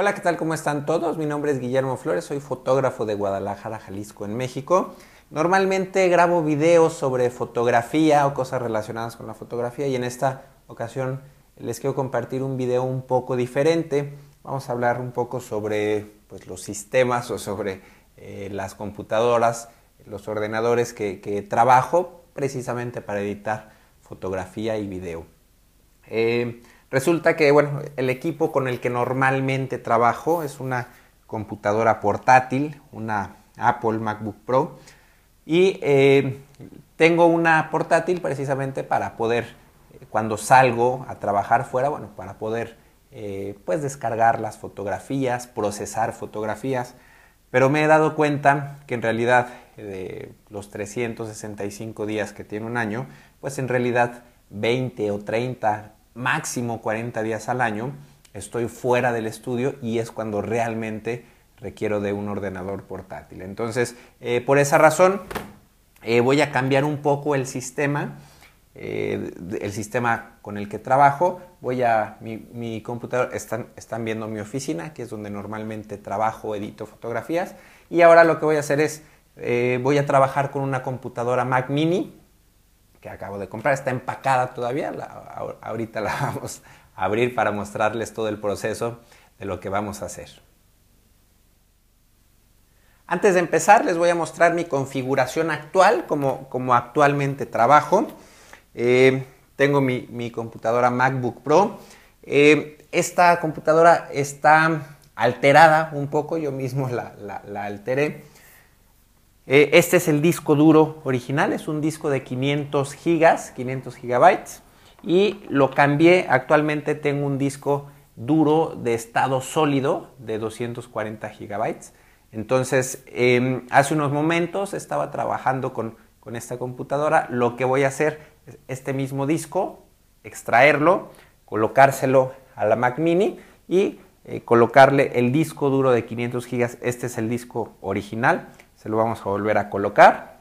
Hola, ¿qué tal? ¿Cómo están todos? Mi nombre es Guillermo Flores, soy fotógrafo de Guadalajara, Jalisco, en México. Normalmente grabo videos sobre fotografía o cosas relacionadas con la fotografía y en esta ocasión les quiero compartir un video un poco diferente. Vamos a hablar un poco sobre pues, los sistemas o sobre eh, las computadoras, los ordenadores que, trabajo precisamente para editar fotografía y video. Eh, Resulta que, bueno, el equipo con el que normalmente trabajo es una computadora portátil, una Apple MacBook Pro, y eh, tengo una portátil precisamente para poder, eh, cuando salgo a trabajar fuera, bueno, para poder eh, pues descargar las fotografías, procesar fotografías, pero me he dado cuenta que en realidad de los 365 días que tiene un año, pues en realidad 20 o 30 máximo 40 días al año estoy fuera del estudio y es cuando realmente requiero de un ordenador portátil. Entonces, eh, por esa razón, eh, voy a cambiar un poco el sistema, eh, el sistema con el que trabajo. Voy a, mi, mi computador, están, están viendo mi oficina, que es donde normalmente trabajo, edito fotografías. Y ahora lo que voy a hacer es, voy a trabajar con una computadora Mac Mini, que acabo de comprar. Está empacada todavía. ahorita la vamos a abrir para mostrarles todo el proceso de lo que vamos a hacer. Antes de empezar, les voy a mostrar mi configuración actual, como, como actualmente trabajo. Eh, tengo mi, computadora MacBook Pro. Eh, esta computadora está alterada un poco, yo mismo la, la alteré. Eh, este es el disco duro original, es un disco de 500 gigas, 500 gigabytes. Y lo cambié, actualmente tengo un disco duro de estado sólido de 240 gigabytes. Entonces, em, hace unos momentos estaba trabajando con, esta computadora. Lo que voy a hacer es este mismo disco, extraerlo, colocárselo a la Mac Mini y eh, colocarle el disco duro de 500 gigas. Este es el disco original se lo vamos a volver a colocar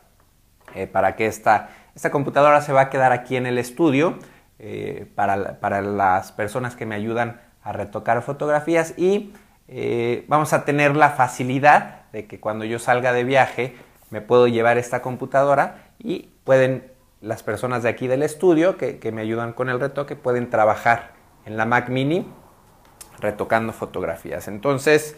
eh, para que esta, esta computadora se va a quedar aquí en el estudio eh, para, las personas que me ayudan a retocar fotografías y eh, vamos a tener la facilidad de que cuando yo salga de viaje me puedo llevar esta computadora y pueden las personas de aquí del estudio que, que me ayudan con el retoque pueden trabajar en la Mac Mini retocando fotografías. Entonces,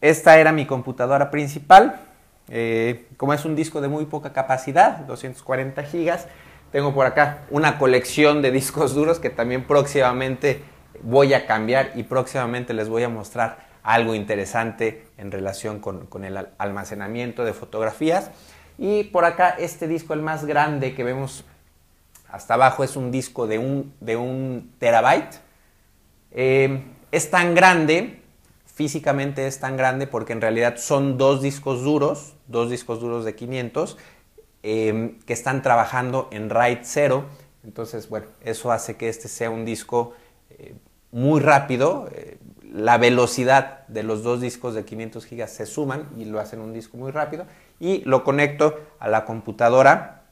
esta era mi computadora principal. Eh, como es un disco de muy poca capacidad, 240 gigas, tengo por acá una colección de discos duros que también próximamente voy a cambiar y próximamente les voy a mostrar algo interesante en relación con, el almacenamiento de fotografías. Y por acá este disco, el más grande que vemos hasta abajo, es un disco de un, de un terabyte. Eh, es tan grande físicamente es tan grande porque en realidad son dos discos duros, dos discos duros de 500 em, que están trabajando en RAID 0. Entonces, bueno, eso hace que este sea un disco eh, muy rápido. Eh, la velocidad de los dos discos de 500 gigas se suman y lo hacen un disco muy rápido. Y lo conecto a la computadora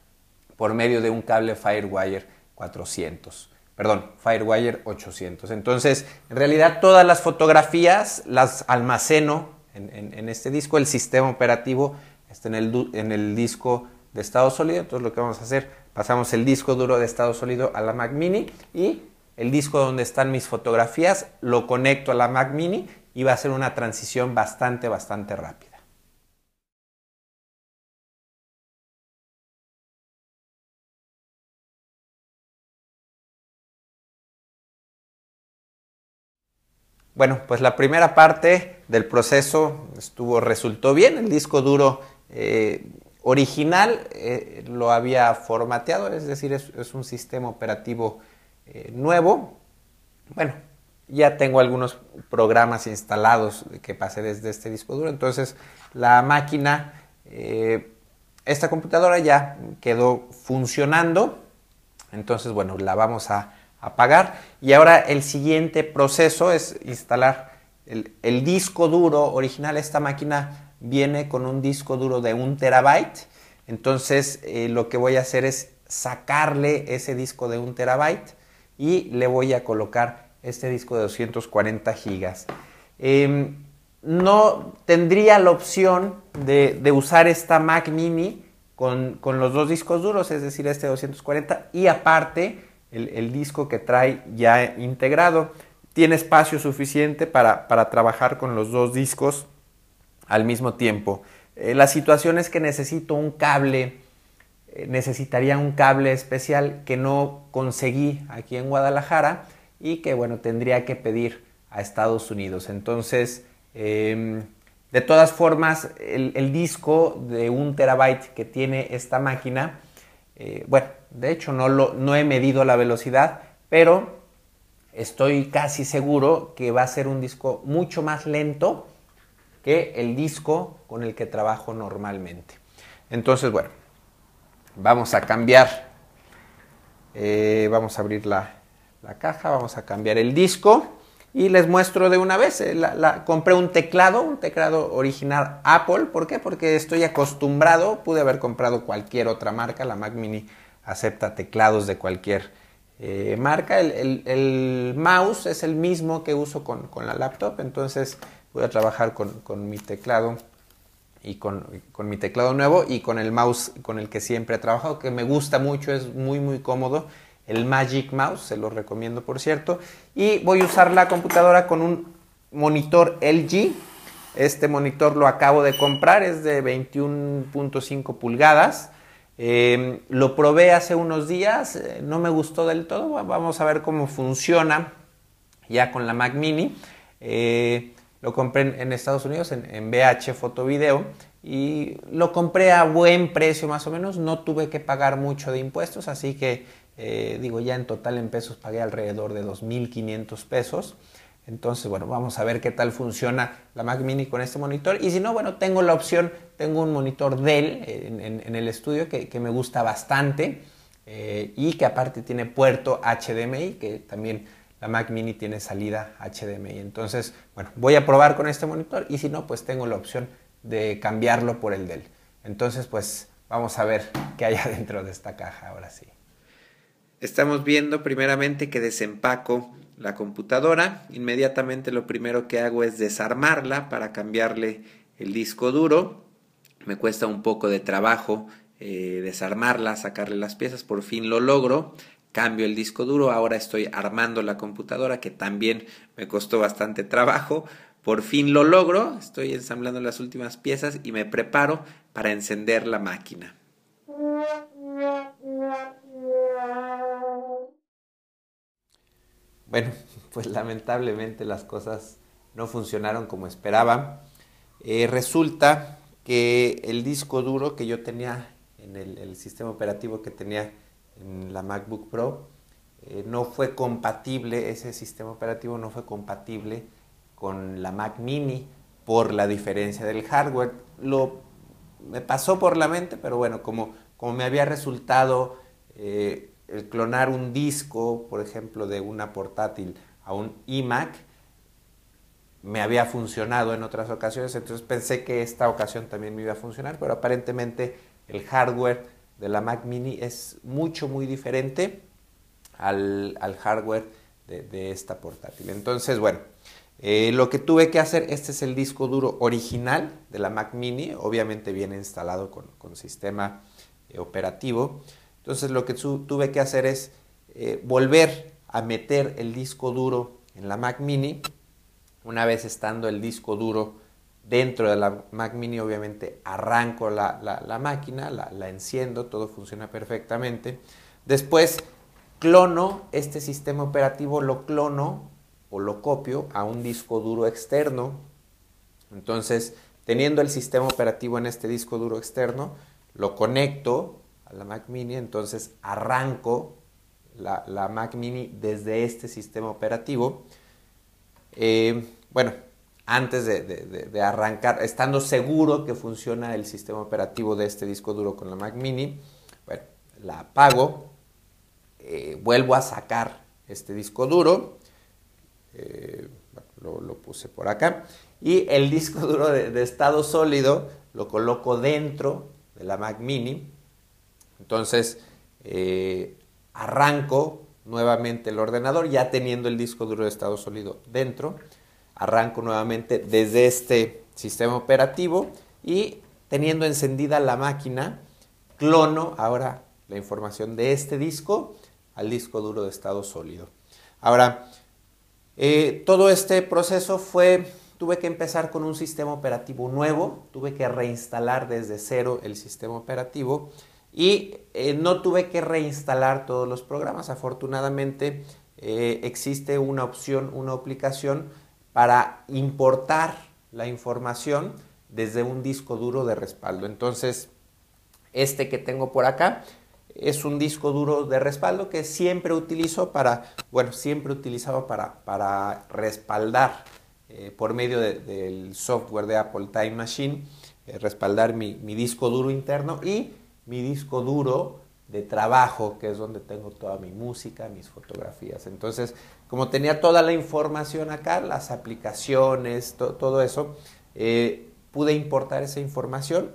por medio de un cable Firewire 400 perdón, Firewire 800. Entonces, en realidad todas las fotografías las almaceno en, este disco, el sistema operativo está en el, en el, disco de estado sólido, entonces lo que vamos a hacer, pasamos el disco duro de estado sólido a la Mac Mini y el disco donde están mis fotografías lo conecto a la Mac Mini y va a ser una transición bastante, bastante rápida. Bueno, pues la primera parte del proceso estuvo, resultó bien. El disco duro eh, original eh, lo había formateado, es decir, es, un sistema operativo eh, nuevo. Bueno, ya tengo algunos programas instalados que pasé desde este disco duro. Entonces, la máquina, esta computadora ya quedó funcionando. Entonces, bueno, la vamos a apagar. Y ahora el siguiente proceso es instalar el, disco duro original. Esta máquina viene con un disco duro de un terabyte. Entonces eh, lo que voy a hacer es sacarle ese disco de un terabyte y le voy a colocar este disco de 240 gigas. Em, no tendría la opción de, usar esta Mac mini con, los dos discos duros, es decir, este 240 y aparte el, disco que trae ya integrado. Tiene espacio suficiente para, trabajar con los dos discos al mismo tiempo. Eh, la situación es que necesito un cable, eh, necesitaría un cable especial que no conseguí aquí en Guadalajara y que bueno, tendría que pedir a Estados Unidos. Entonces, em, de todas formas, el, disco de un terabyte que tiene esta máquina, eh, bueno, de hecho no, lo, no he medido la velocidad, pero estoy casi seguro que va a ser un disco mucho más lento que el disco con el que trabajo normalmente. Entonces, bueno, vamos a cambiar, eh, vamos a abrir la, la caja, vamos a cambiar el disco y les muestro de una vez. Eh, compré un teclado, un teclado original Apple. ¿Por qué? Porque estoy acostumbrado, pude haber comprado cualquier otra marca, la Mac Mini acepta teclados de cualquier eh, marca. El, mouse es el mismo que uso con, la laptop, entonces voy a trabajar con, mi teclado y con, con, mi teclado nuevo y con el mouse con el que siempre he trabajado, que me gusta mucho, es muy muy cómodo el Magic Mouse, se lo recomiendo por cierto. Y voy a usar la computadora con un monitor LG. Este monitor lo acabo de comprar, es de 21.5 pulgadas. Em, lo probé hace unos días, eh, no me gustó del todo. Vamos a ver cómo funciona ya con la Mac Mini. Eh, lo compré en, Estados Unidos en, en BH Video y lo compré a buen precio más o menos. No tuve que pagar mucho de impuestos, así que eh, digo, ya en total en pesos pagué alrededor de 2.500 pesos. Entonces, bueno, vamos a ver qué tal funciona la Mac Mini con este monitor. Y si no, bueno, tengo la opción, tengo un monitor Dell en, el estudio que, me gusta bastante eh, y que aparte tiene puerto HDMI, que también la Mac Mini tiene salida HDMI. Entonces, bueno, voy a probar con este monitor y si no, pues tengo la opción de cambiarlo por el Dell. Entonces, pues vamos a ver qué hay adentro de esta caja ahora sí. Estamos viendo primeramente que desempaco la computadora. Inmediatamente lo primero que hago es desarmarla para cambiarle el disco duro. Me cuesta un poco de trabajo eh, desarmarla, sacarle las piezas. Por fin lo logro. Cambio el disco duro. Ahora estoy armando la computadora que también me costó bastante trabajo. Por fin lo logro. Estoy ensamblando las últimas piezas y me preparo para encender la máquina. Bueno, pues lamentablemente las cosas no funcionaron como esperaba. Eh, resulta que el disco duro que yo tenía en el, sistema operativo que tenía en la MacBook Pro eh, no fue compatible, ese sistema operativo no fue compatible con la Mac Mini por la diferencia del hardware. Lo me pasó por la mente, pero bueno, como, como me había resultado eh, el clonar un disco, por ejemplo, de una portátil a un iMac, me había funcionado en otras ocasiones, entonces pensé que esta ocasión también me iba a funcionar, pero aparentemente el hardware de la Mac mini es mucho, muy diferente al, hardware de, esta portátil. Entonces, bueno, eh, lo que tuve que hacer, este es el disco duro original de la Mac mini, obviamente viene instalado con, con sistema eh, operativo. Entonces lo que tuve que hacer es eh, volver a meter el disco duro en la Mac mini. Una vez estando el disco duro dentro de la Mac mini, obviamente arranco la, máquina, la, la enciendo, todo funciona perfectamente. Después clono este sistema operativo, lo clono o lo copio a un disco duro externo. Entonces, teniendo el sistema operativo en este disco duro externo, lo conecto a la Mac Mini, entonces arranco la, Mac Mini desde este sistema operativo. Eh, bueno, antes de, arrancar, estando seguro que funciona el sistema operativo de este disco duro con la Mac Mini, bueno, la apago, eh, vuelvo a sacar este disco duro, eh, lo, lo, puse por acá, y el disco duro de estado sólido lo coloco dentro de la Mac Mini, entonces, eh, arranco nuevamente el ordenador, ya teniendo el disco duro de estado sólido dentro. Arranco nuevamente desde este sistema operativo y teniendo encendida la máquina, clono ahora la información de este disco al disco duro de estado sólido. Ahora, eh, todo este proceso fue, tuve que empezar con un sistema operativo nuevo, tuve que reinstalar desde cero el sistema operativo y eh, no tuve que reinstalar todos los programas. Afortunadamente eh, existe una opción, una aplicación para importar la información desde un disco duro de respaldo. Entonces, este que tengo por acá es un disco duro de respaldo que siempre utilizo para, bueno, siempre utilizaba para, para respaldar eh, por medio del software de Apple Time Machine, respaldar mi, mi, disco duro interno y mi disco duro de trabajo, que es donde tengo toda mi música, mis fotografías. Entonces, como tenía toda la información acá, las aplicaciones, todo eso, eh, pude importar esa información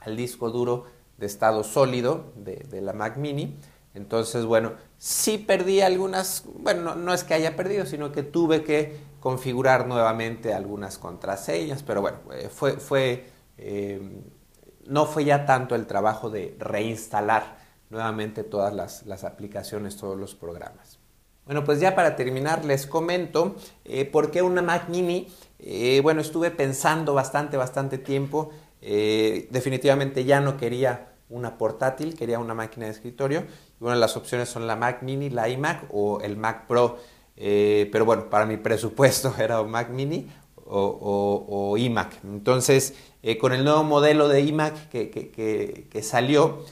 al disco duro de estado sólido de, la Mac Mini. Entonces, bueno, sí perdí algunas, bueno, no, es que haya perdido, sino que tuve que configurar nuevamente algunas contraseñas, pero bueno, eh, fue, fue eh, no fue ya tanto el trabajo de reinstalar nuevamente todas las, aplicaciones, todos los programas. Bueno, pues ya para terminar les comento eh, por qué una Mac Mini. bueno, estuve pensando bastante, bastante tiempo eh, definitivamente ya no quería una portátil, quería una máquina de escritorio. Y bueno, las opciones son la Mac Mini, la iMac o el Mac Pro. Eh, pero bueno, para mi presupuesto era Mac Mini o, iMac. Entonces, eh, con el nuevo modelo de iMac que, salió,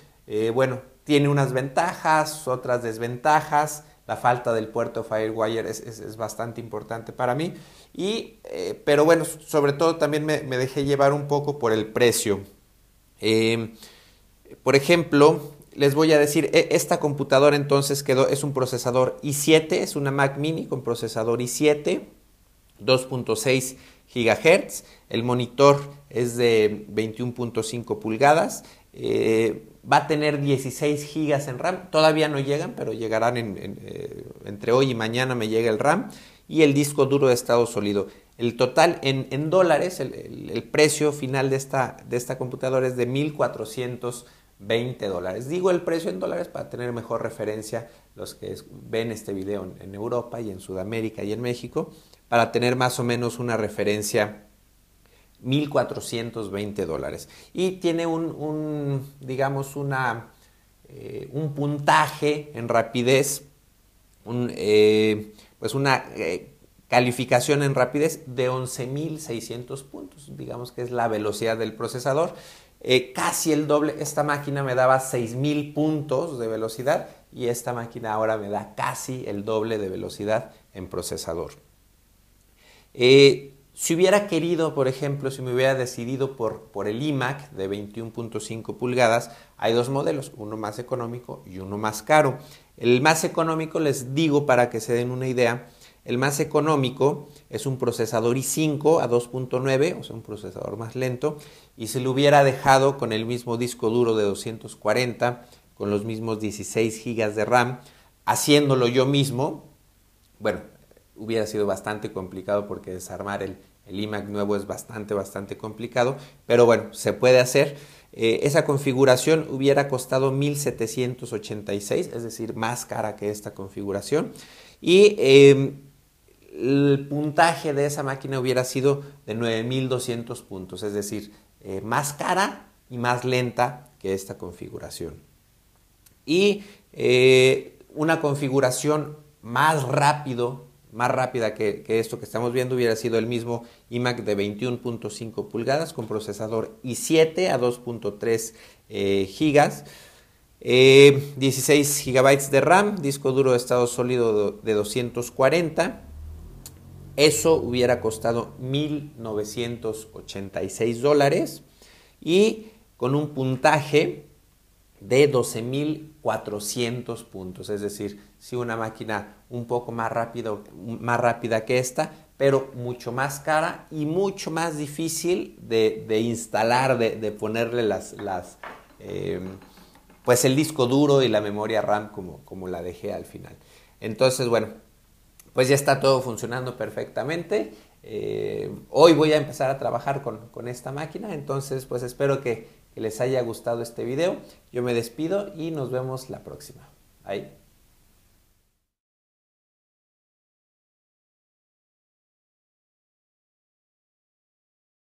bueno, tiene unas ventajas, otras desventajas. La falta del puerto Firewire es bastante importante para mí. Y, eh, pero bueno, sobre todo también me, dejé llevar un poco por el precio. Em, por ejemplo, les voy a decir, e, esta computadora entonces quedó, es un procesador i7, es una Mac mini con procesador i7, 2.6 GHz, el monitor es de 21.5 pulgadas, eh, va a tener 16 GB en RAM, todavía no llegan, pero llegarán eh, entre hoy y mañana me llega el RAM. Y el disco duro de estado sólido. El total en, dólares, el, precio final de esta, de esta computadora es de 1.420 dólares. Digo el precio en dólares para tener mejor referencia los que ven este video en, Europa y en Sudamérica y en México, para tener más o menos una referencia 1.420 dólares. Y tiene un, digamos, una, eh, un puntaje en rapidez, un, eh, pues una eh, calificación en rapidez de 11.600 puntos, digamos que es la velocidad del procesador. Casi el doble, esta máquina me daba 6.000 puntos de velocidad y esta máquina ahora me da casi el doble de velocidad en procesador. Eh, si hubiera querido, por ejemplo, si me hubiera decidido por, el iMac de 21.5 pulgadas, hay dos modelos, uno más económico y uno más caro. El más económico, les digo para que se den una idea, el más económico es un procesador i5 a 2.9, o sea, un procesador más lento, y se lo hubiera dejado con el mismo disco duro de 240, con los mismos 16 GB de RAM, haciéndolo yo mismo, bueno, hubiera sido bastante complicado porque desarmar el, el iMac nuevo es bastante, bastante complicado, pero bueno, se puede hacer. Eh, esa configuración hubiera costado 1786, es decir, más cara que esta configuración. Y em, el puntaje de esa máquina hubiera sido de 9200 puntos, es decir, eh, más cara y más lenta que esta configuración. Y eh, una configuración más rápido más rápida que, esto que estamos viendo hubiera sido el mismo iMac de 21.5 pulgadas con procesador i7 a 2.3 eh, gigas, 16 eh, GB de RAM, disco duro de estado sólido de 240. Eso hubiera costado 1.986 dólares y con un puntaje de 12.400 puntos. Es decir, sí una máquina un poco más, rápido, más rápida que esta, pero mucho más cara y mucho más difícil de, de instalar, de, de, ponerle las, las eh, pues el disco duro y la memoria RAM como, como la dejé al final. Entonces, bueno, pues ya está todo funcionando perfectamente. Eh, hoy voy a empezar a trabajar con, con esta máquina, entonces pues espero que, que les haya gustado este video. Yo me despido y nos vemos la próxima. Bye.